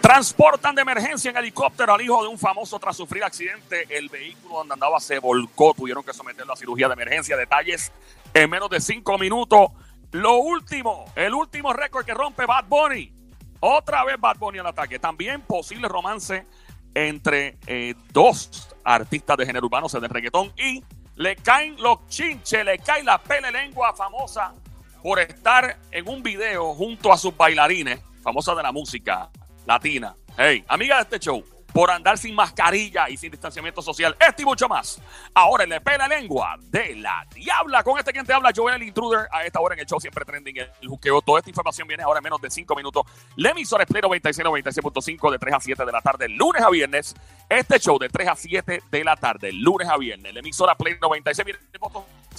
Transportan de emergencia en helicóptero al hijo de un famoso tras sufrir accidente. El vehículo donde andaba se volcó. Tuvieron que someterlo a cirugía de emergencia. Detalles en menos de cinco minutos. Lo último, el último récord que rompe Bad Bunny. Otra vez Bad Bunny al ataque. También posible romance entre eh, dos artistas de género urbano, de reggaetón, y le caen los chinches, le cae la pele lengua famosa por estar en un video junto a sus bailarines, famosa de la música latina. Hey, amiga de este show, por andar sin mascarilla y sin distanciamiento social. Este y mucho más. Ahora en le pela lengua de la diabla. Con este quien te habla, Joel el Intruder. A esta hora en el show siempre trending el juqueo. Toda esta información viene ahora en menos de 5 minutos. La emisora es 96, 96.5 de 3 a 7 de la tarde, lunes a viernes. Este show de 3 a 7 de la tarde, lunes a viernes. La emisora Play 96.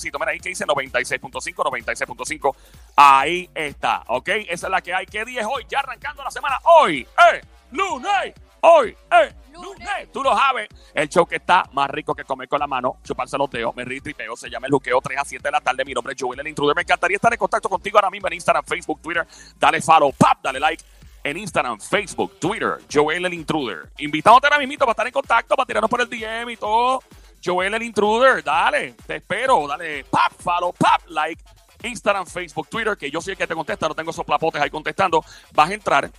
Mira, ahí que dice 96.5, 96.5. Ahí está, ¿ok? Esa es la que hay. ¿Qué día es hoy? Ya arrancando la semana. Hoy, eh, lunes. Hoy, eh, lunes. Tú lo sabes. El show que está más rico que comer con la mano, chuparse los dedos, me río tripeo, se llama el juqueo 3 a 7 de la tarde. Mi nombre es Joel, el intruder. Me encantaría estar en contacto contigo ahora mismo en Instagram, Facebook, Twitter. Dale follow, pap, dale like en Instagram, Facebook, Twitter, Joel el Intruder. Invitándote ahora mismo para estar en contacto, para tirarnos por el DM y todo. Joel el Intruder, dale, te espero, dale, pap, follow, pap, like, Instagram, Facebook, Twitter, que yo soy el que te contesta, no tengo esos plapotes ahí contestando. Vas a entrar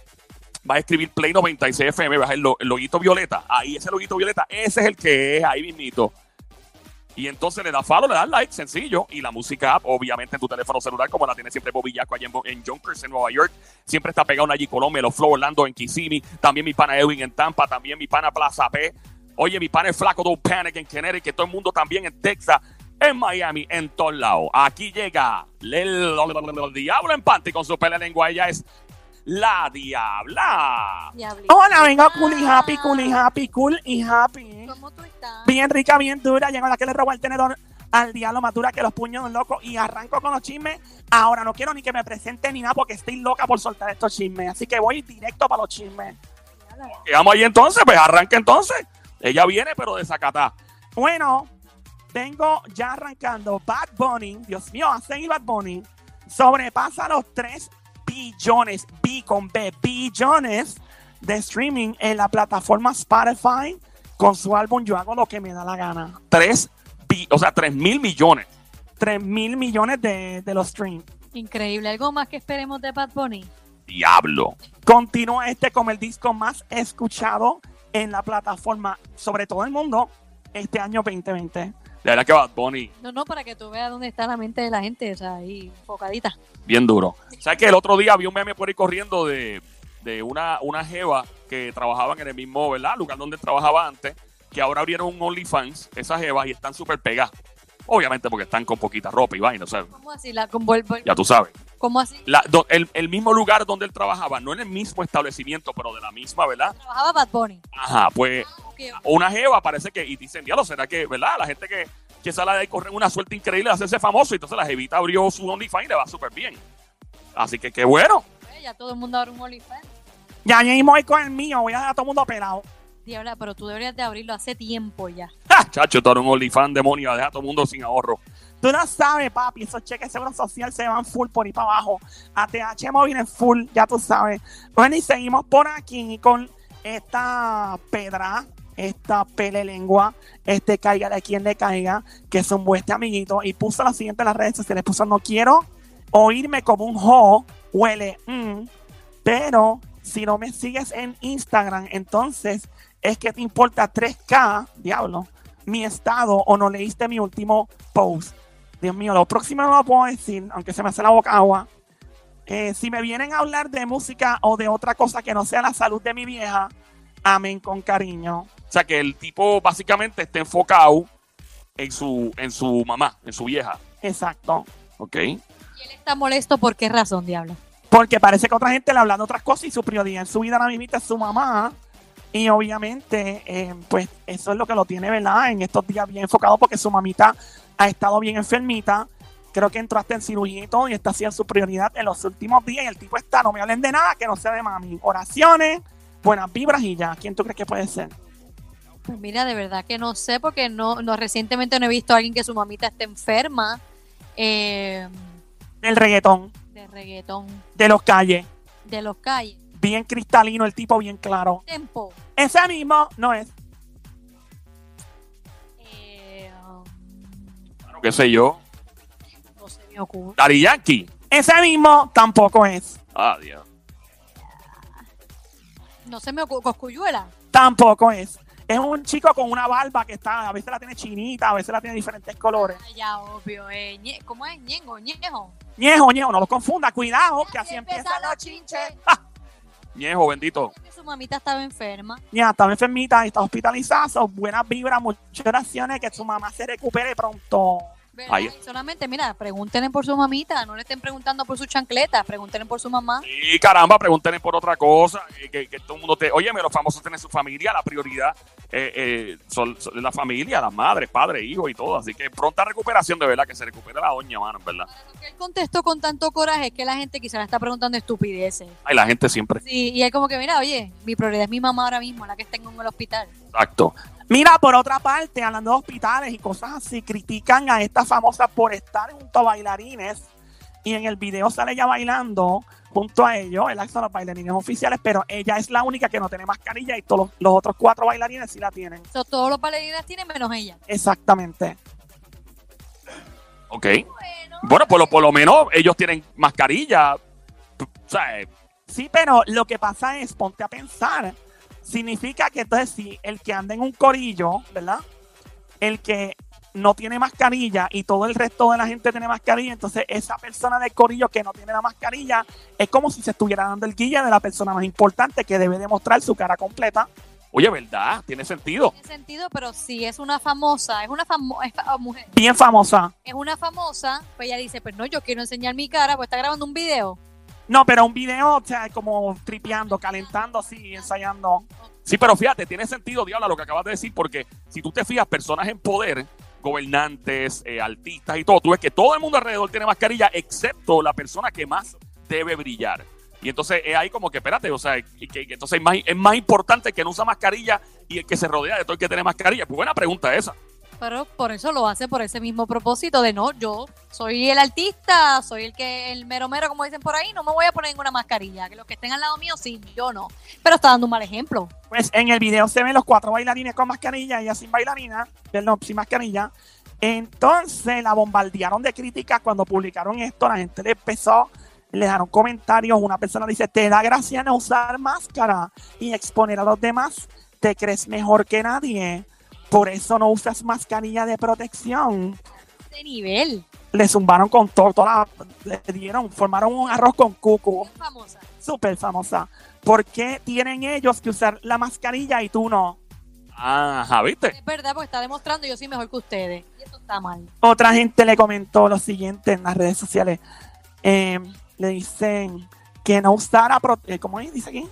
va a escribir Play 96 FM, va a el, el loguito violeta. Ahí ese loguito violeta, ese es el que es, ahí mismito. Y entonces le da follow, le da like, sencillo. Y la música obviamente en tu teléfono celular, como la tiene siempre Bobby Yaco allá en, en Junkers, en Nueva York. Siempre está pegado allí Colombia, los Flow Orlando en Kissimmee. También mi pana Edwin en Tampa, también mi pana Plaza P. Oye, mi pana es Flaco Don't Panic en Connecticut, todo el mundo también en Texas, en Miami, en todos lados. Aquí llega el, Diablo en Panty con su pele lengua. Ella es la Diabla. Hola, vengo cool y happy, cool y happy, cool y happy. ¿Cómo tú estás? Bien rica, bien dura. Llegó la que le robó el tenedor al diablo madura que los puños un loco y arranco con los chismes. Ahora no quiero ni que me presente ni nada porque estoy loca por soltar estos chismes. Así que voy directo para los chismes. Vamos ahí entonces, pues arranca entonces. Ella viene, pero de Zacatá. Bueno, tengo ya arrancando Bad Bunny. Dios mío, hacen Bad Bunny. Sobrepasa los 3 billones, B con B, billones de streaming en la plataforma Spotify con su álbum Yo hago lo que me da la gana. Tres, o sea, tres mil millones. Tres mil millones de, los streams. Increíble. ¿Algo más que esperemos de Bad Bunny? Diablo. Continúa este como el disco más escuchado en la plataforma, sobre todo el mundo, este año 2020. De verdad que Bad Bunny. No, no, para que tú veas dónde está la mente de la gente, o sea, ahí enfocadita. Bien duro. ¿Sabes que el otro día vi un meme por ahí corriendo de, una, una jeva que trabajaban en el mismo, ¿verdad? Lugar donde trabajaba antes, que ahora abrieron un OnlyFans, esas jevas, y están súper pegadas. Obviamente porque están con poquita ropa y vaina, ¿sabes? ¿Cómo así? La, con ya tú sabes. ¿Cómo así? el, mismo lugar donde él trabajaba, no en el mismo establecimiento, pero de la misma, ¿verdad? Trabajaba Bad Bunny. Ajá, pues ah, una jeva parece que, y dicen, diablo, ¿será que, ¿verdad? La gente que, que sale de ahí corre una suerte increíble de hacerse famoso, y entonces la jevita abrió su OnlyFans y le va súper bien. Así que qué bueno. Ya todo el mundo abre un OnlyFans. Ya mismo voy con el mío, voy a dejar a todo el mundo operado. Diabla, pero tú deberías de abrirlo hace tiempo ya. Chacho, tú eres un OnlyFans demonio, deja a todo el mundo sin ahorro. Tú no sabes, papi, esos cheques de seguro social se van full por ahí para abajo. ATH móvil en full, ya tú sabes. Bueno, y seguimos por aquí con esta pedra, esta pele lengua, este caiga de quien le caiga, que un buen amiguito. Y puso lo siguiente en las redes sociales: puso no quiero oírme como un ho, huele, mm, pero si no me sigues en Instagram, entonces es que te importa 3K, diablo, mi estado o no leíste mi último post. Dios mío, lo próximo no lo puedo decir, aunque se me hace la boca agua. Eh, si me vienen a hablar de música o de otra cosa que no sea la salud de mi vieja, amén con cariño. O sea que el tipo básicamente está enfocado en su, en su mamá, en su vieja. Exacto. Ok. ¿Y él está molesto por qué razón, diablo? Porque parece que otra gente le habla de otras cosas y su prioridad en su vida ahora mismo es su mamá. Y obviamente, eh, pues eso es lo que lo tiene, ¿verdad? En estos días bien enfocado porque su mamita ha estado bien enfermita. Creo que entró hasta en cirugía y todo y está siendo su prioridad en los últimos días. Y el tipo está, no me hablen de nada que no sea de mami. Oraciones, buenas vibras y ya. ¿Quién tú crees que puede ser? Pues mira, de verdad que no sé porque no, no recientemente no he visto a alguien que su mamita esté enferma. Eh, del reggaetón. De reggaetón. De los calles. De los calles. Bien cristalino, el tipo bien claro. Tempo. Ese mismo no es. Eh, um, qué sé yo. no se me ocurre. Dari Yankee. Ese mismo tampoco es. Ah, Dios. No se me ocurre. Coscuyuela. Tampoco es. Es un chico con una barba que está, a veces la tiene chinita, a veces la tiene de diferentes colores. Ah, ya, obvio. Eh, ¿Cómo es? Ñengo, ñejo. Ñejo, ñejo, no lo confunda, cuidado, que así empiezan los chinches. Viejo, bendito. Su mamita estaba enferma. Ya, estaba enfermita y está hospitalizada, son buenas vibras, muchas oraciones, que su mamá se recupere pronto. Solamente, mira, pregúntenle por su mamita. No le estén preguntando por su chancleta. Pregúntenle por su mamá. Y caramba, pregúntenle por otra cosa. eh, Que, que todo el mundo te. Óyeme, los famosos tienen su familia, la prioridad eh, eh, son, son la familia, las madres, padres, hijos y todo. Así que pronta recuperación, de verdad, que se recupere la doña, mano, en verdad. Lo que él contestó con tanto coraje es que la gente quizá le está preguntando estupideces. Ay, la gente siempre. Sí, y es como que, mira, oye, mi prioridad es mi mamá ahora mismo, la que tengo en el hospital. Exacto. Mira, por otra parte, hablando de hospitales y cosas así, critican a esta famosa por estar junto a bailarines y en el video sale ella bailando junto a ellos, ¿verdad? Que son los bailarines oficiales, pero ella es la única que no tiene mascarilla y todos los, otros cuatro bailarines sí la tienen. So, todos los bailarines tienen menos ella. Exactamente. Ok. Bueno, Bueno, por lo, por lo menos ellos tienen mascarilla. O sea, eh, Sí, pero lo que pasa es, ponte a pensar, significa que entonces si el que anda en un corillo, ¿verdad? El que no tiene mascarilla y todo el resto de la gente tiene mascarilla, entonces esa persona del corillo que no tiene la mascarilla es como si se estuviera dando el guía de la persona más importante que debe demostrar su cara completa. oye, ¿verdad? Tiene sentido. tiene sentido, pero si es una famosa, es una famo es fa- mujer, Bien famosa. es una famosa, pues ella dice, pues no, yo quiero enseñar mi cara, pues está grabando un video. No, pero un video, o sea, como tripeando, calentando así, ensayando. Sí, pero fíjate, tiene sentido, Diabla, lo que acabas de decir, porque si tú te fijas, personas en poder, gobernantes, eh, artistas y todo, tú ves que todo el mundo alrededor tiene mascarilla, excepto la persona que más debe brillar. Y entonces es ahí como que, espérate, o sea, entonces es más, es más importante que no usa mascarilla y el que se rodea de todo el que tiene mascarilla. Pues buena pregunta esa. Pero por eso lo hace por ese mismo propósito de no, yo soy el artista, soy el que, el mero mero, como dicen por ahí, no me voy a poner ninguna mascarilla. Que los que estén al lado mío, sí, yo no. Pero está dando un mal ejemplo. Pues en el video se ven los cuatro bailarines con mascarilla, ella sin bailarina, no, sin mascarilla. Entonces la bombardearon de críticas cuando publicaron esto, la gente le empezó, le dejaron comentarios, una persona dice, te da gracia no usar máscara y exponer a los demás, te crees mejor que nadie, por eso no usas mascarilla de protección. De nivel. Le zumbaron con todo, toda la- le dieron, formaron un arroz con cuco, Bien famosa. súper famosa. ¿Por qué tienen ellos que usar la mascarilla y tú no? Ajá, ¿viste? Es verdad, porque está demostrando yo soy mejor que ustedes. Y eso está mal. Otra gente le comentó lo siguiente en las redes sociales. Eh, le dicen que no usara, eh, ¿cómo dice aquí?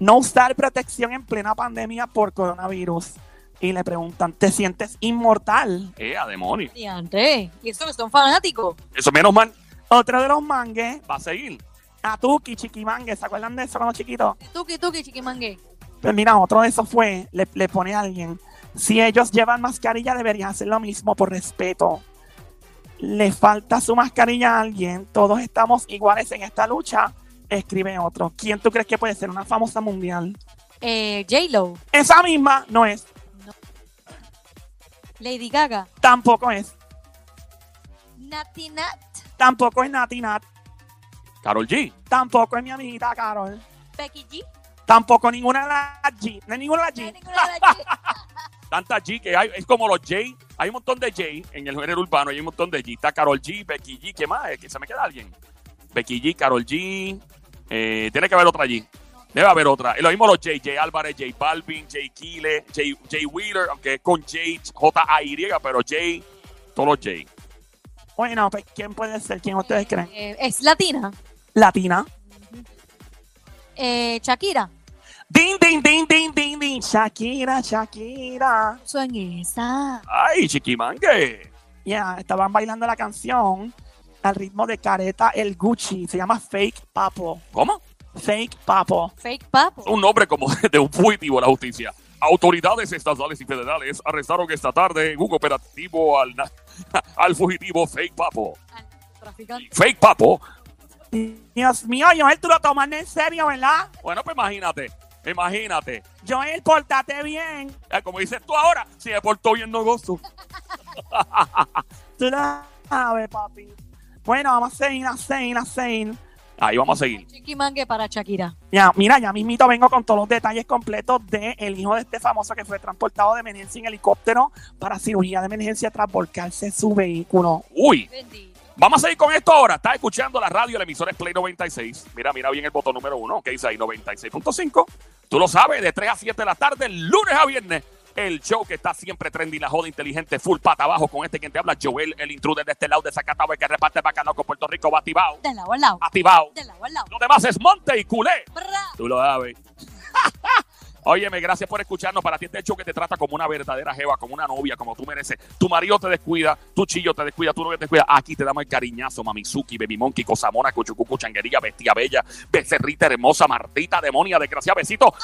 No usar protección en plena pandemia por coronavirus. Y le preguntan, ¿te sientes inmortal? Eh, a demonio. Y André, y eso que son fanáticos. Eso menos mal Otro de los mangues, va a seguir. Atuki, Chiquimangue, ¿se acuerdan de eso cuando chiquitos? Tuki, tuki, chiquimangue. Pues mira, otro de esos fue, le, le pone a alguien, si ellos llevan mascarilla deberían hacer lo mismo por respeto. Le falta su mascarilla a alguien, todos estamos iguales en esta lucha, escribe otro. ¿Quién tú crees que puede ser una famosa mundial? Eh, J-Lo, Esa misma no es, Lady Gaga, tampoco es, Nati Nat, tampoco es Nati Nat, Carol G. tampoco es mi amiguita Carol, Becky G. tampoco ninguna de las G, no hay ninguna de No hay las G. ninguna de las G. Tanta G que hay, es como los J. Hay un montón de J en el género urbano, hay un montón de G. Está Carol G, Becky G, ¿qué más? ¿Que se me queda alguien? Becky G, Carol G. eh, tiene que haber otra G. Debe haber otra. Es lo mismo los J. J Álvarez, J Balvin, J Kile, J, J Wheeler, aunque es con J, J-A-Y, pero J, todos los J. Bueno, pues ¿quién puede ser? ¿Quién ustedes creen? Eh, es latina. Latina. Eh, Shakira. Ding, ding, ding, ding, ding, ding. Shakira, Shakira. Son esa. ¡Ay, chiquimangue! Ya, estaban bailando la canción al ritmo de Careta el Gucci. Se llama Fake Papo. ¿Cómo? Fake Papo. Fake papo. Un nombre como de un fugitivo a la justicia. Autoridades estatales y federales arrestaron esta tarde en un operativo al, al fugitivo Fake Papo. Traficante. Fake Papo Dios mío, Joel, tú lo tomas en serio, ¿verdad? Bueno, pues imagínate, imagínate. Joel, pórtate bien. Como dices tú ahora, si me portó bien no gozo. Tú lo sabes, papi. Bueno, vamos a seguir, a seguir, a seguir. Ahí vamos a seguir. Chiquimangue para Shakira. Ya, mira, ya mismito vengo con todos los detalles completos de el hijo de este famoso que fue transportado de emergencia en helicóptero para cirugía de emergencia tras volcarse su vehículo. Uy, Bendito. vamos a seguir con esto ahora. Estás escuchando la radio, la emisora es Play 96. Mira, mira bien el botón número uno, que dice ahí 96.5. Tú lo sabes, de 3 a 7 de la tarde, lunes a viernes. El show que está siempre trendy, la joda inteligente, full pata abajo con este quien te habla, Joel, el intruder de este lado de Zacatau, el que reparte bacalao con Puerto Rico, batibao, De lado al lado. activado. De lado al lado. Lo demás es monte y culé. Bra. Tú lo sabes. Óyeme, gracias por escucharnos. Para ti este show que te trata como una verdadera jeva, como una novia, como tú mereces. Tu marido te descuida, tu chillo te descuida, tu novia te descuida. Aquí te damos el cariñazo, Mamizuki, Baby Monkey, Cosamona, Cuchucucu, Changuería, Bestia Bella, Becerrita Hermosa, Martita, Demonia, Desgraciada, Besito.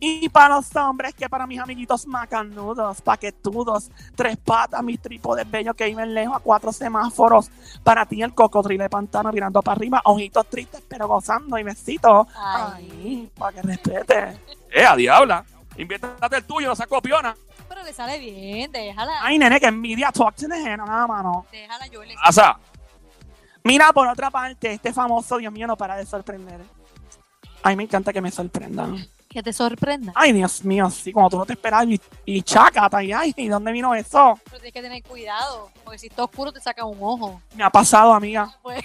Y para los hombres, que para mis amiguitos macanudos, paquetudos, tres patas, mis trípodes bellos que viven lejos a cuatro semáforos. Para ti, el cocodrilo de pantano mirando para arriba, ojitos tristes, pero gozando y besitos. Ay. Ay, para que respete. ¡Eh, a diabla! Inviértate el tuyo, no seas copiona. Pero le sale bien. Déjala. Ay, nene, que envidia, talk to the hand, nada, mano. Déjala, yo le Asa, Mira, por otra parte, este famoso, Dios mío, no para de sorprender. Ay, me encanta que me sorprendan. Que te sorprenda. Ay, Dios mío, sí, como tú no te esperabas. Y, y chácata, y ay, ¿y dónde vino eso? Pero tienes que tener cuidado. Porque si está oscuro, te saca un ojo. Me ha pasado, amiga. Pues,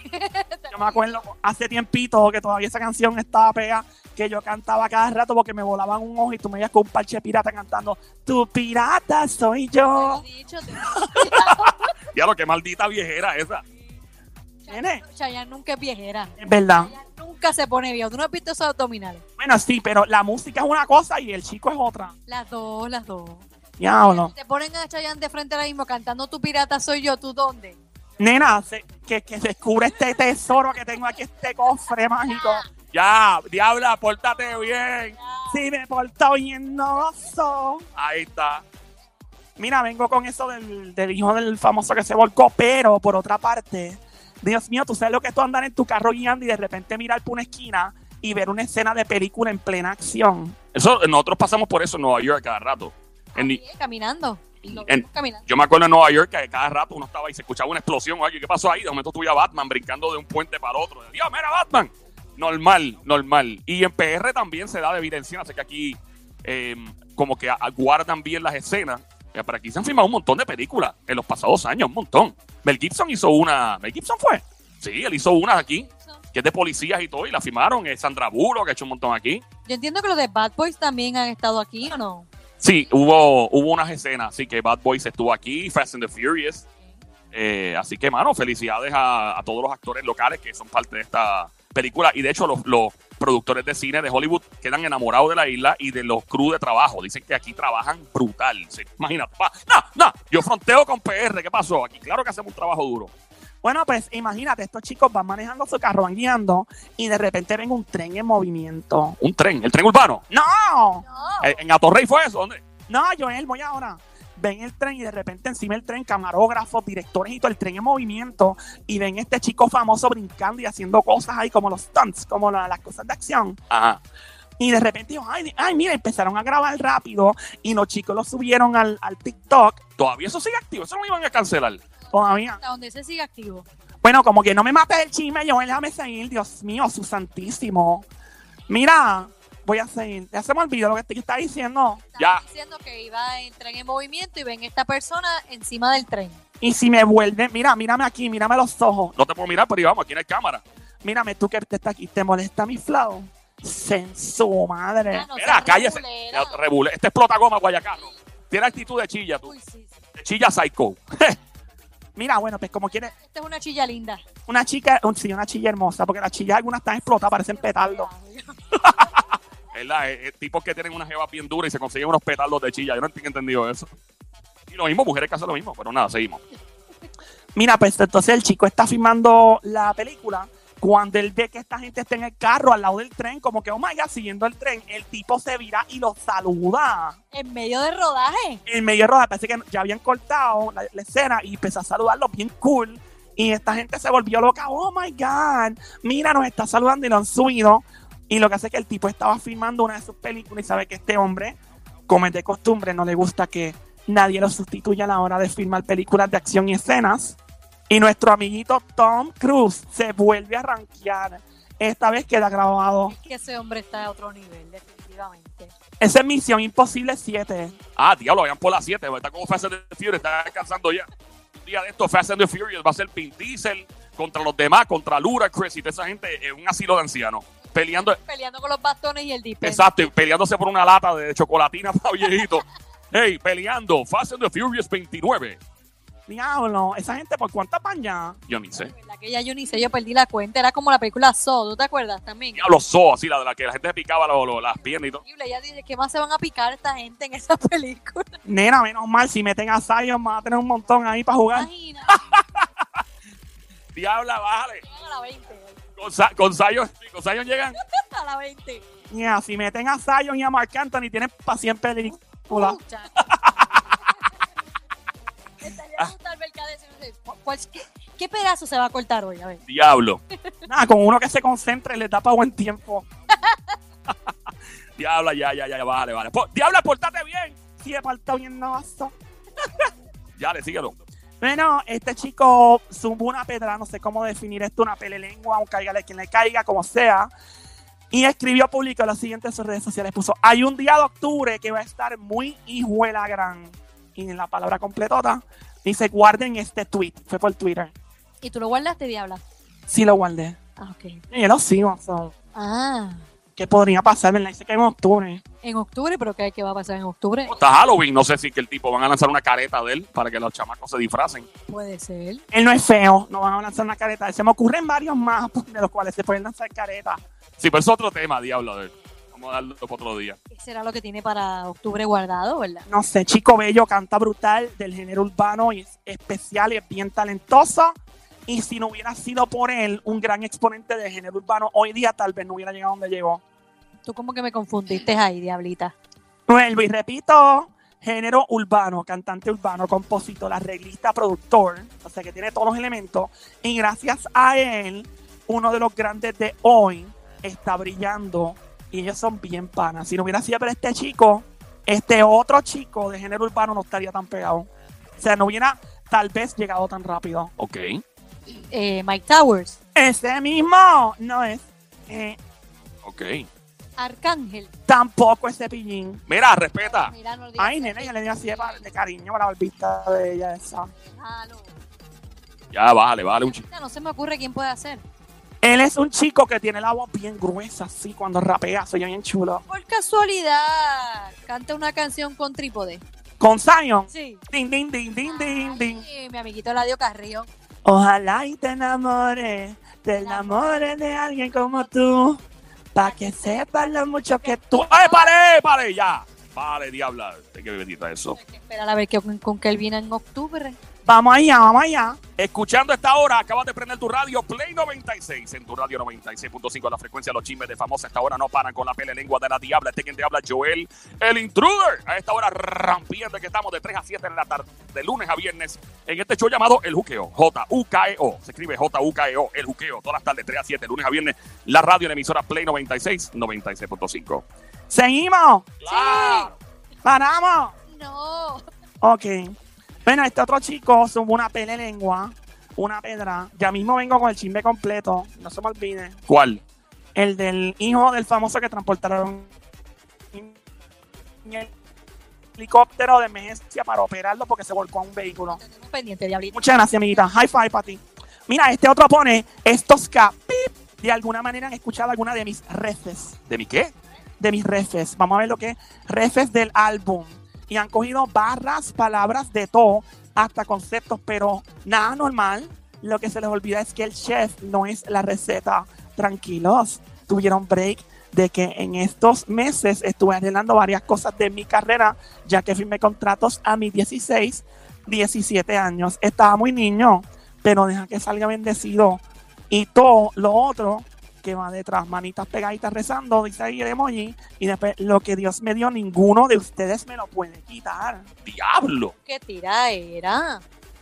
Yo me acuerdo hace tiempito que todavía esa canción estaba pega, que yo cantaba cada rato porque me volaban un ojo y tú me veías con un parche pirata cantando, tu pirata soy te lo yo. he dicho. te- ya lo que maldita viejera esa. Nene, Chayanne nunca es viejera. es verdad. Chayanne nunca se pone viejo. ¿Tú no has visto esos abdominales? Bueno, sí, pero la música es una cosa y el chico es otra. Las dos, las dos. Diablo. Te ponen a Chayanne de frente ahora mismo cantando Tu pirata soy yo, ¿tú dónde? Nena, se- que, que descubre este tesoro que tengo aquí, este cofre mágico. Ya, diabla, pórtate bien. Sí, me porto bien noso. Ahí está. Mira, vengo con eso del, del hijo del famoso que se volcó, pero por otra parte, Dios mío, tú sabes lo que es tú andar en tu carro guiando y de repente mirar por una esquina y ver una escena de película en plena acción. Eso, nosotros pasamos por eso en Nueva York cada rato. En es, caminando. En- yo me acuerdo en Nueva York que cada rato uno estaba y se escuchaba una explosión. Oye, ¿qué pasó ahí? De momento tuve a Batman brincando de un puente para el otro. Dios, mira Batman. Normal, normal. Y en PR también se da de evidencia. Así que aquí eh, como que a- guardan bien las escenas. Eh, Pero aquí se han filmado un montón de películas en los pasados años, un montón. Mel Gibson hizo una. ¿Mel Gibson fue? Sí, él hizo una aquí, que es de policías y todo, y la filmaron. Eh, Sandra Bullock, que ha hecho un montón aquí. Yo entiendo que los de Bad Boys también han estado aquí, ¿o no? Sí, hubo, hubo unas escenas, así que Bad Boys estuvo aquí, Fast and the Furious. Eh, así que, mano, felicidades a, a todos los actores locales que son parte de esta película. Y de hecho, los, los productores de cine de Hollywood quedan enamorados de la isla y de los crew de trabajo. Dicen que aquí trabajan brutal. ¿Se imagina? Pa- No, no, yo fronteo con PR. ¿Qué pasó? Aquí, claro que hacemos un trabajo duro. Bueno, pues imagínate, estos chicos van manejando su carro, van guiando y de repente ven un tren en movimiento. Un tren, el tren urbano. ¡No! No. ¿En Atorrey fue eso? ¿Dónde? No, Joel, voy ahora. Ven el tren y de repente encima del tren, camarógrafos, directores y todo el tren en movimiento. Y ven este chico famoso brincando y haciendo cosas ahí como los stunts, como la- las cosas de acción. Ajá. Y de repente, digo, ay, ay, mira, empezaron a grabar rápido y los chicos lo subieron al, al TikTok. Todavía eso sigue activo. Eso no lo iban a cancelar. Todavía. Hasta donde se sigue activo. Bueno, como que no me mates el chisme, Joel, déjame seguir. Dios mío, su santísimo. Mira, voy a seguir. Ya se me olvidó lo que te está diciendo. Ya. Estaba diciendo que iba el tren en movimiento y ven esta persona encima del tren. Y si me vuelve, mira, mírame aquí, mírame los ojos. No te puedo mirar, pero vamos, aquí no hay cámara. Mírame tú que te está aquí. ¿Te molesta mi flow? Sensu, madre. Ah, no Mira, cállese. Rebule. Este explota goma, Guayacarro. Tiene actitud de chilla, tú. Uy, sí, sí. De chilla psycho. Mira, bueno, pues como quiere Esta es una chilla linda. una chica, un- sí, una chilla hermosa, porque las chillas algunas están explotadas, parecen petardos. ¿Verdad? Eh, eh, tipos que tienen una jeva bien dura y se consiguen unos petardos de chilla. Yo no he entendido eso. Y lo mismo, mujeres que hacen lo mismo. Pero nada, seguimos. Mira, pues entonces el chico está filmando la película. Cuando él ve que esta gente está en el carro al lado del tren, como que, oh my god, siguiendo el tren, el tipo se vira y lo saluda. En medio del rodaje. En medio de rodaje, parece que ya habían cortado la, la escena y empezó a saludarlo bien cool. Y esta gente se volvió loca. Oh my God. Mira, nos está saludando y lo han subido. Y lo que hace es que el tipo estaba filmando una de sus películas y sabe que este hombre, como es de costumbre, no le gusta que nadie lo sustituya a la hora de filmar películas de acción y escenas. Y nuestro amiguito Tom Cruise se vuelve a rankear. Esta vez queda grabado. Es que ese hombre está a otro nivel, definitivamente. Esa es Misión Imposible 7. Ah, diablo, vayan por las 7. Está como Fast and the Furious, está descansando ya. Un día de esto, Fast and the Furious va a ser Vin Diesel contra los demás, contra Ludacris y toda esa gente en un asilo de ancianos. Peleando, Peleando con los bastones y el dispenser. exacto, y peleándose por una lata de chocolatina para viejito. Hey, peleando, Fast and the Furious 29. Diablo, esa gente por cuántas van ya. Yo ni sé. ¿Verdad que ya yo ni sé, yo perdí la cuenta. Era como la película Saw, ¿tú te acuerdas también? Diablo, so, así, la de la que la gente se picaba lo- lo- las piernas y todo. Ella dice, ¿qué más se van a picar esta gente en esa película? Nena, menos mal, si meten a Zion, van a tener un montón ahí para jugar. Imagina, Diabla, bájale. llegan a la 20. Con, Sa- con Zion, con Zion llegan. A la 20. Yeah, si meten a Zion y a Mark Anthony, tienen para 100 películas. Muchacho. Estaría brutal ver cada escena. ¿Cuál- ¿Qué, qué pedazo se va a cortar hoy? A ver. Diablo. Nada, con uno que se concentre le da para buen tiempo. Diabla, ya, ya, ya, ya, vale. Po- Diabla, portate bien. Si he faltado bien navazo. Ya, le síguelo. Bueno, este chico zumbó una pedra, no sé cómo definir esto, una pelelengua, un cáigale quien le caiga, como sea. Y escribió público lo siguiente en sus redes sociales. Puso, hay un día de octubre que va a estar muy hijuela gran. Y en la palabra completota dice, guarden este tweet. Fue por Twitter. ¿Y tú lo guardaste, Diabla? Sí lo guardé. Ah, ok. Y yo lo sigo. so, Ah, ¿Qué podría pasar? ¿verdad? Dice que en octubre. en octubre, pero ¿qué, qué va a pasar en octubre? Está Halloween, no sé si que el tipo van a lanzar una careta de él para que los chamacos se disfracen. Puede ser. Él no es feo, no van a lanzar una careta. Se me ocurren varios más de los cuales se pueden lanzar caretas. Sí, pero es otro tema, diablo. de- Vamos a darlo para otro día. ¿Qué será lo que tiene para octubre guardado, verdad? no sé, Chico Bello canta brutal del género urbano y es especial y es bien talentoso. Y si no hubiera sido por él un gran exponente del género urbano, hoy día tal vez no hubiera llegado donde llegó. Tú como que me confundiste ahí, Diablita. Vuelvo y repito, género urbano, cantante urbano, compositor, arreglista, productor, o sea que tiene todos los elementos. Y gracias a él, uno de los grandes de hoy está brillando y ellos son bien panas. Si no hubiera sido por este chico, este otro chico de género urbano no estaría tan pegado. O sea, no hubiera tal vez llegado tan rápido. Ok. Eh, Mike Towers, Ese mismo no es eh, Ok. Arcángel. tampoco ese pillín. Mira, respeta. Mira, no digas Ay, nena, yo le di así de, de cariño para la barbita de ella esa. Déjalo. Ya, bájale, bájale un chico. Ya No se me ocurre quién puede hacer. Él es un chico que tiene la voz bien gruesa, así, cuando rapea, soy bien chulo. Por casualidad, canta una canción con trípode. Con Zion. Sí. Ding, ding, ding, ding, ding, ding. Mi amiguito Ladio Carrillo. Ojalá y te enamores, te enamores de alguien como tú, pa' que sepas lo mucho que tú... ¡Ay, pare, pare! Ya. Pare, diabla. Hay que bebecita eso. Hay que esperar a ver qué, con qué él viene en octubre. Vamos allá, vamos allá. Escuchando esta hora, acabas de prender tu radio Play 96 en tu radio 96.5 la frecuencia. Los chismes de famosa. A esta hora no paran con la pele lengua de la diabla. Este quien te habla, Joel, el intruder. A esta hora rampiente que estamos de 3 a 7 en la tarde, de lunes a viernes, en este show llamado El Juqueo. J-U-K-E-O. Se escribe J-U-K-E-O. El Juqueo. Todas las tardes, 3 a 7, lunes a viernes. La radio en emisora Play 96, 96.5. Seguimos, ¡Claro! paramos. No. Ok. Bueno, este otro chico sumó una pele lengua, una pedra. Ya mismo vengo con el chisme completo, no se me olvide. ¿Cuál? El del hijo del famoso que transportaron en el helicóptero de emergencia para operarlo porque se volcó a un vehículo. Tenemos pendiente, Diablito. Muchas gracias, amiguita. High five para ti. Mira, este otro pone estos pip. De alguna manera han escuchado alguna de mis refes. ¿De mi qué? De mis refes. Vamos a ver lo que es refes del álbum. Y han cogido barras, palabras de todo, hasta conceptos, pero nada normal. Lo que se les olvida es que el chef no es la receta. Tranquilos. Tuvieron break de que en estos meses estuve arreglando varias cosas de mi carrera, ya que firmé contratos a mis 16, 17 años. Estaba muy niño, pero deja que salga bendecido. Y todo lo otro que va detrás, manitas pegaditas rezando, dice ahí el emoji. Y después, lo que Dios me dio, ninguno de ustedes me lo puede quitar. ¡Diablo! ¿Qué tira era?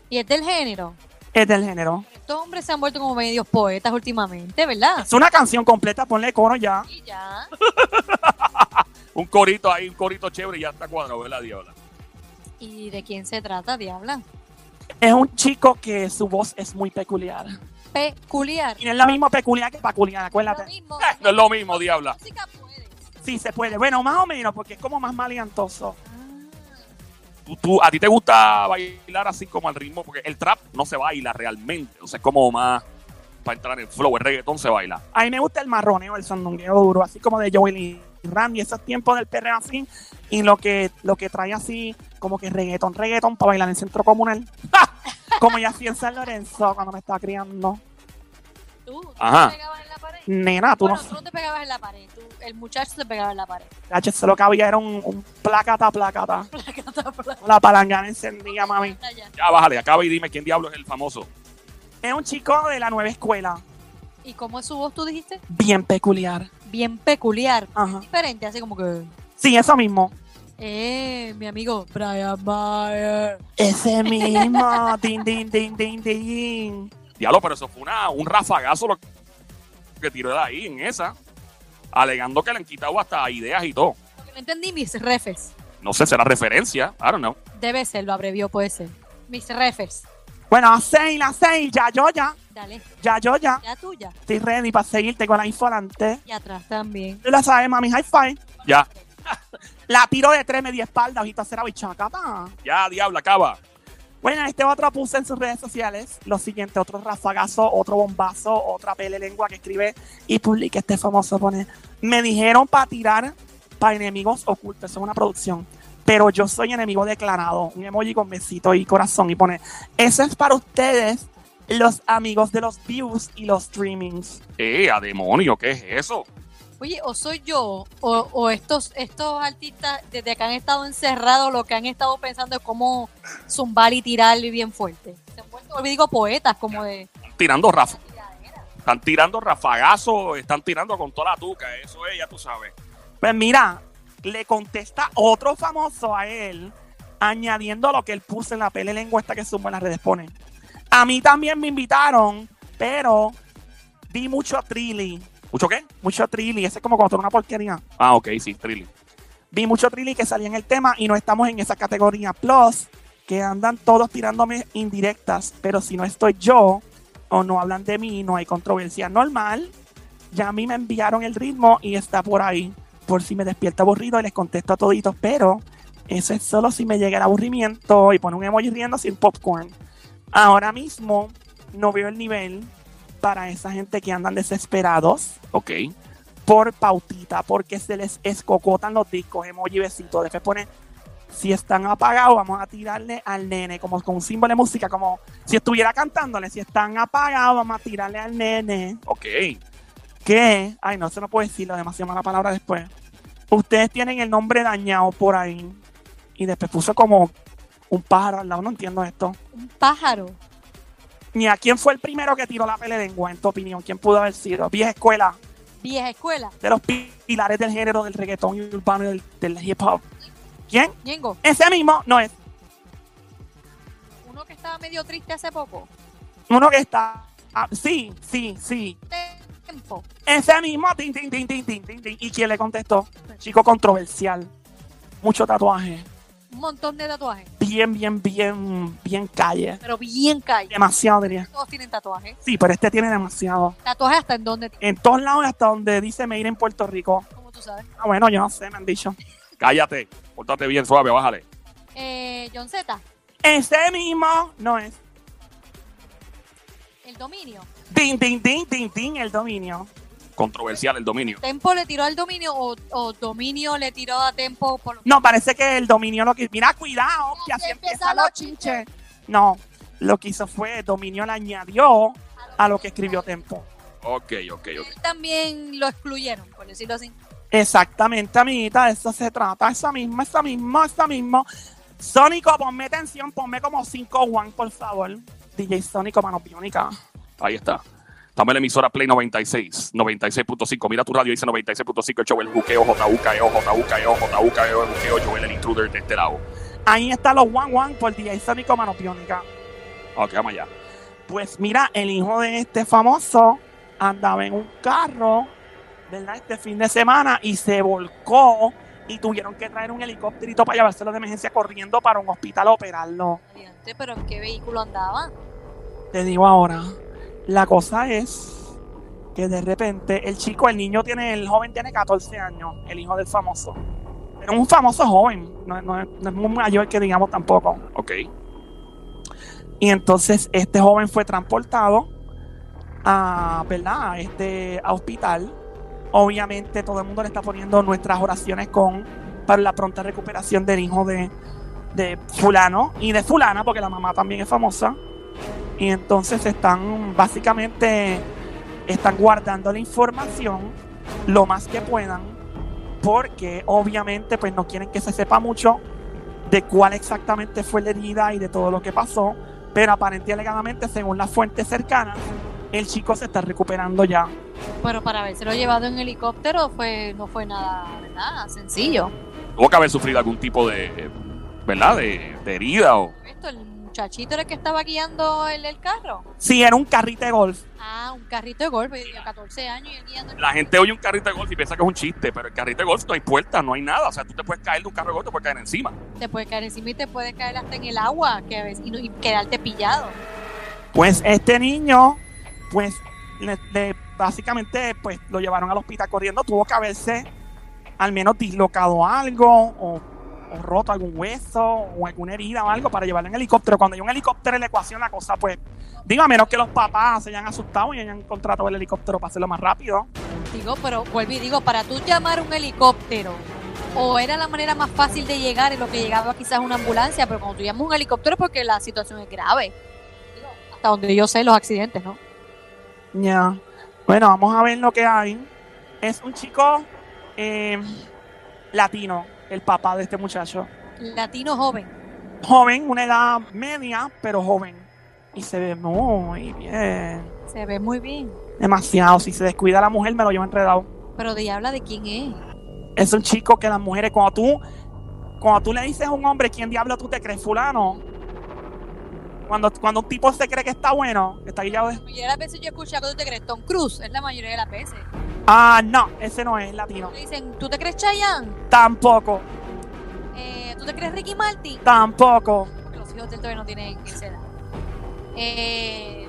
¿Y es del género? Es del género. estos hombres se han vuelto como medios poetas últimamente, ¿verdad? Es una canción completa, ponle coro ya. Y ya. Un corito ahí, un corito chévere y ya está cuadrado, ¿verdad, Diabla? ¿Y de quién se trata, Diabla? Es un chico que su voz es muy peculiar. Peculiar. Y no es lo mismo peculiar que peculiar, Lo acuérdate. mismo. Eh, no es lo mismo, Diabla. Música puede. Sí, se puede. Bueno, más o menos, porque es como más maleantoso. Tú, tú- ¿A ti te gusta bailar así como al ritmo? Porque el trap no se baila realmente. O sea, es como más para entrar en flow. El reggaetón se baila. A mí me gusta el marroneo, el sandungueo duro, así como de Joel y Randy, esos tiempos del perreo así, y lo que, lo que trae así, como que reggaetón, reggaetón para bailar en el centro comunal. como ya hacía en San Lorenzo cuando me estaba criando. ¿Tú, tú Ajá. te pegabas en la pared? Nena, tú Bueno, no tú no te pegabas en la pared. Tú, el muchacho se pegaba en la pared. sabes, eso lo que había era un, un placata, placata. La palangana encendía, mami. Ya. Ya, bájale, acaba y dime quién diablo es el famoso. Es un chico de la nueva escuela, ¿Y cómo es su voz, tú dijiste? bien peculiar. Bien peculiar. Ajá. Diferente, así como que... Sí, eso mismo. Eh, mi amigo Brian Mayer. Ese mismo. din, din, din, din, din. Diablo, pero eso fue una, un rafagazo lo que tiró de ahí en esa. Alegando que le han quitado hasta ideas y todo. Porque no entendí mis refes. No sé, será referencia. I don't know. Debe ser, lo abrevió, puede ser. Mis refes. Bueno, a seis, a seis, ya yo ya. Dale, Ya yo ya. ya tuya. Estoy ready para seguirte con la info adelante. Y atrás también. Tú la sabes, mami, high five. Ya, La tiro de tres, media espalda, ojito cerrado y chacata. ya, diablo, acaba. Bueno, este otro puse en sus redes sociales lo siguiente, otro rafagazo, otro bombazo, otra pele lengua que escribe y publica este famoso pone. Me dijeron para tirar para enemigos ocultos, eso es una producción. Pero yo soy enemigo declarado. Un emoji con besito y corazón y pone, eso es para ustedes, los amigos de los views y los streamings. Eh, a demonio, ¿qué es eso? Oye, o soy yo, o, o estos, estos artistas, desde que han estado encerrados, lo que han estado pensando es cómo zumbar y tirar bien fuerte. Se han vuelto, digo, poetas, como de... Tirando raf están tirando rafagazos, están tirando con toda la tuca. Eso es, ya tú sabes. Pues mira, le contesta otro famoso a él, añadiendo lo que él puso en la pele lengua esta que sumo en las redes. Pone. A mí también me invitaron, pero vi mucho trilly. ¿Mucho qué? Mucho trilly. Ese es como cuando eres una porquería. Ah, ok, sí, Trilly. Vi mucho trilly que salía en el tema y no estamos en esa categoría. Plus, que andan todos tirándome indirectas, pero si no estoy yo o no hablan de mí, no hay controversia normal. Ya a mí me enviaron el ritmo y está por ahí. Por si me despierto aburrido y les contesto a toditos, pero eso es solo si me llega el aburrimiento y pone un emoji riendo sin popcorn. Ahora mismo no veo el nivel para esa gente que andan desesperados Ok. por pautita, porque se les escocotan los discos, emoji besito. Después pone, si están apagados, vamos a tirarle al nene, como con un símbolo de música, como si estuviera cantándole, si están apagados, vamos a tirarle al nene. Ok. ¿Qué? Ay, no, eso no puedo decirlo, demasiado mala palabra después. Ustedes tienen el nombre dañado por ahí. Y después puso como un pájaro al lado, no entiendo esto. Un pájaro. Ni a quién fue el primero que tiró la pele lengua, en tu opinión. ¿Quién pudo haber sido? Vieja escuela, Vieja escuela. de los pilares del género del reggaetón y urbano y del, del hip hop. ¿Quién? Ñengo, Ese mismo no es. uno que estaba medio triste hace poco. Uno que está. ah, sí, sí, sí. Tempo. Ese mismo. Tin, tin, tin, tin, tin, tin, tin. ¿Y quién le contestó? Chico controversial. Mucho tatuaje. Un montón de tatuajes. Bien, bien, bien, bien calle. Pero bien calle. Demasiado, diría. Todos tienen tatuajes. Sí, pero este tiene demasiado. Tatuajes hasta en donde, En todos lados, hasta donde dice Made en Puerto Rico. como tú sabes. Ah, bueno, yo no sé, me han dicho. Cállate. Pórtate bien suave, bájale. Eh, John Z, Ese mismo no es. el dominio. Din, din, din, din, din, el dominio. Controversial el dominio. ¿Tempo le tiró al dominio o, o dominio le tiró a Tempo? Por... No, parece que el dominio lo que. Mira, cuidado, que así empieza los chinches. No, lo que hizo fue dominio le añadió a lo que escribió Tempo. Ok, ok, ok. Él también lo excluyeron, por decirlo así. Exactamente, amiguita, de eso se trata. Esa misma, esa misma, esa misma. Sónico, ponme atención, ponme como 5 one, por favor. DJ Sónico, mano biónica. Ahí está. Estamos en la emisora Play 96, 96.5. Mira tu radio, dice 96.5. El show, el juqueo, JUKEO, JUKEO, JUKEO, el juqueo, Joel, el intruder de este lado. Ahí están los one one por DJ Sónico, mano biónica. Ok, vamos allá. Pues mira, el hijo de este famoso andaba en un carro, ¿verdad? Este fin de semana y se volcó y tuvieron que traer un helicópterito para llevárselo de emergencia corriendo para un hospital a operarlo. Pero ¿en qué vehículo andaba? Te digo ahora, la cosa es que de repente el chico, el niño tiene, el joven tiene 14 años, el hijo del famoso. Es un famoso joven, no, no es- no es muy mayor que digamos tampoco. Ok. Y entonces este joven fue transportado a, ¿verdad? A este a hospital. Obviamente todo el mundo le está poniendo nuestras oraciones con para la pronta recuperación del hijo de, de fulano y de fulana, porque la mamá también es famosa. Y entonces están básicamente están guardando la información lo más que puedan, porque obviamente pues no quieren que se sepa mucho de cuál exactamente fue la herida y de todo lo que pasó pero aparentemente alegadamente, según las fuentes cercanas, el chico se está recuperando ya. Pero para habérselo llevado en helicóptero fue, no fue nada, ¿verdad? Sencillo. Tuvo que haber sufrido algún tipo de, ¿verdad? De, de herida o... Esto, el muchachito era el que estaba guiando el, el carro. Sí, era un carrito de golf. Ah, un carrito de golf, de 14 años y él guiando el La gente oye un carrito de golf y piensa que es un chiste, pero el carrito de golf no hay puertas, no hay nada. O sea, tú te puedes caer de un carro de golf, te puedes caer encima. te puede caer encima y te puede caer hasta en el agua que y, y quedarte pillado. Pues este niño, pues le- le- básicamente pues lo llevaron al hospital corriendo. Tuvo que haberse al menos dislocado algo o roto algún hueso o alguna herida o algo para llevarlo en helicóptero. Cuando hay un helicóptero en la ecuación, la cosa pues, digo, a menos que los papás se hayan asustado y hayan contratado el helicóptero para hacerlo más rápido. Digo, pero vuelvo y digo, para tú llamar un helicóptero, o era la manera más fácil de llegar en lo que llegaba quizás una ambulancia, pero cuando tú llamas un helicóptero es porque la situación es grave. Digo, hasta donde yo sé los accidentes, ¿no? Ya. Bueno, vamos a ver lo que hay. Es un chico eh, latino, el papá de este muchacho. Latino joven. Joven, una edad media, pero joven. Y se ve muy bien. Se ve muy bien. Demasiado. Si se descuida la mujer, me lo lleva enredado. Pero de habla de quién es. Es un chico que las mujeres, cuando tú, cuando tú le dices a un hombre quién diablo tú te crees, fulano. Cuando, cuando un tipo se cree que está bueno, está guiado de. La mayoría de las veces yo he escuchado que tú te crees Tom Cruise, es la mayoría de las veces. Ah, no, ese no es latino. Le dicen, ¿tú te crees Chayanne? Tampoco, Eh, ¿Tú te crees Ricky Martin? tampoco. Porque los hijos del todavía no tienen esa edad. Eh,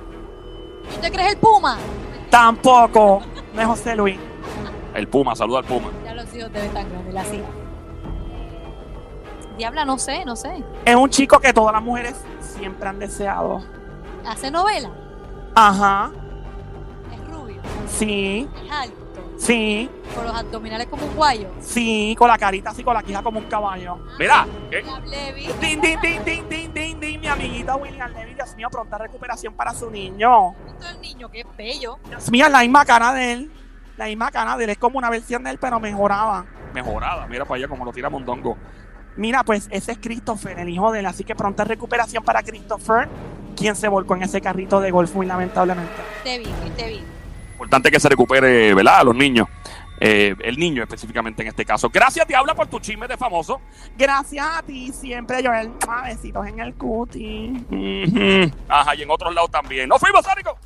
¿Tú te crees el Puma? Tampoco. No es José Luis. El Puma, saluda al Puma. Ya los hijos deben tan grandes, la hija. Diabla, no sé, no sé. Es un chico que todas las mujeres siempre han deseado. Hace novela, Ajá. es rubio, Sí, es alto, sí, con los abdominales como un guayo. sí. Con la carita así, con la quija como un caballo. Mira, ¿qué? La Levi. Din, din, din, din, din, din, din. Mi amiguita William Levy, Dios mío, pronta recuperación para su niño. Esto es el niño, es bello. Dios mío, la misma cara de él. La misma cara de él. Es como una versión de él, pero mejorada. Mejorada, mira para allá como lo tira Mondongo. Mira, pues ese es Christopher, el hijo de él. Así que pronta recuperación para Christopher, quien se volcó en ese carrito de golf muy lamentablemente. Te vi, te vi importante que se recupere, ¿verdad? A los niños. Eh, el niño específicamente en este caso. Gracias, Diabla, por tu chisme de famoso. Gracias a ti siempre, Joel. Ah, besitos en el cuti. Ajá, y en otros lados también. ¡Nos fuimos, Sónico!